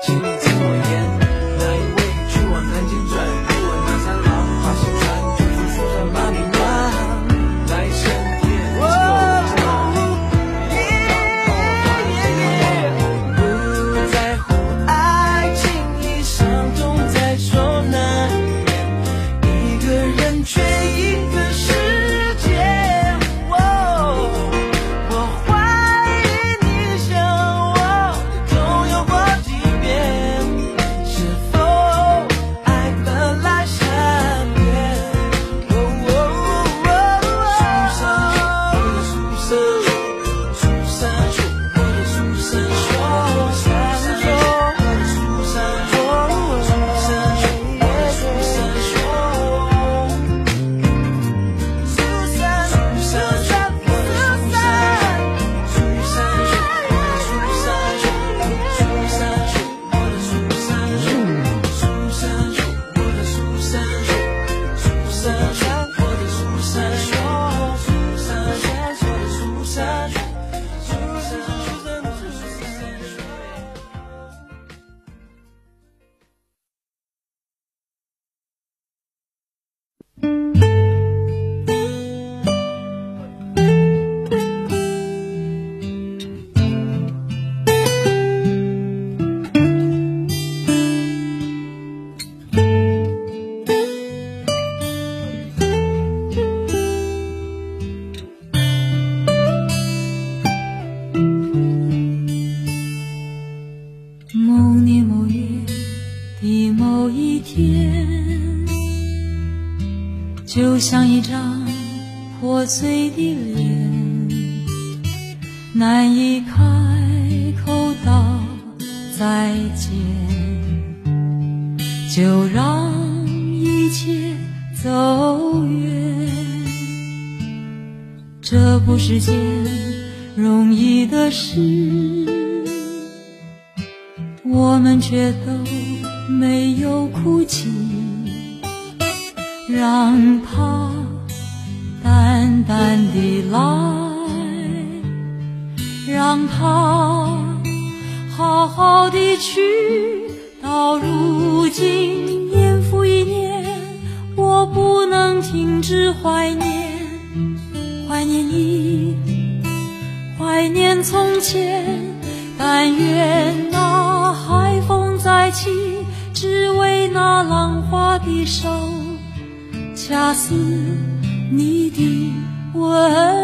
自己。某年某月的某一天，就像一张破碎的脸，难以开口道再见，就让一切走远。这不是件容易的事。我们却都没有哭泣，让它淡淡的来，让它好好的去。到如今，年复一年，我不能停止怀念，怀念你，怀念从前。但愿那海风再起，只为那浪花的手，恰似你的温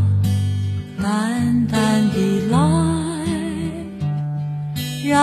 淡淡的来，让。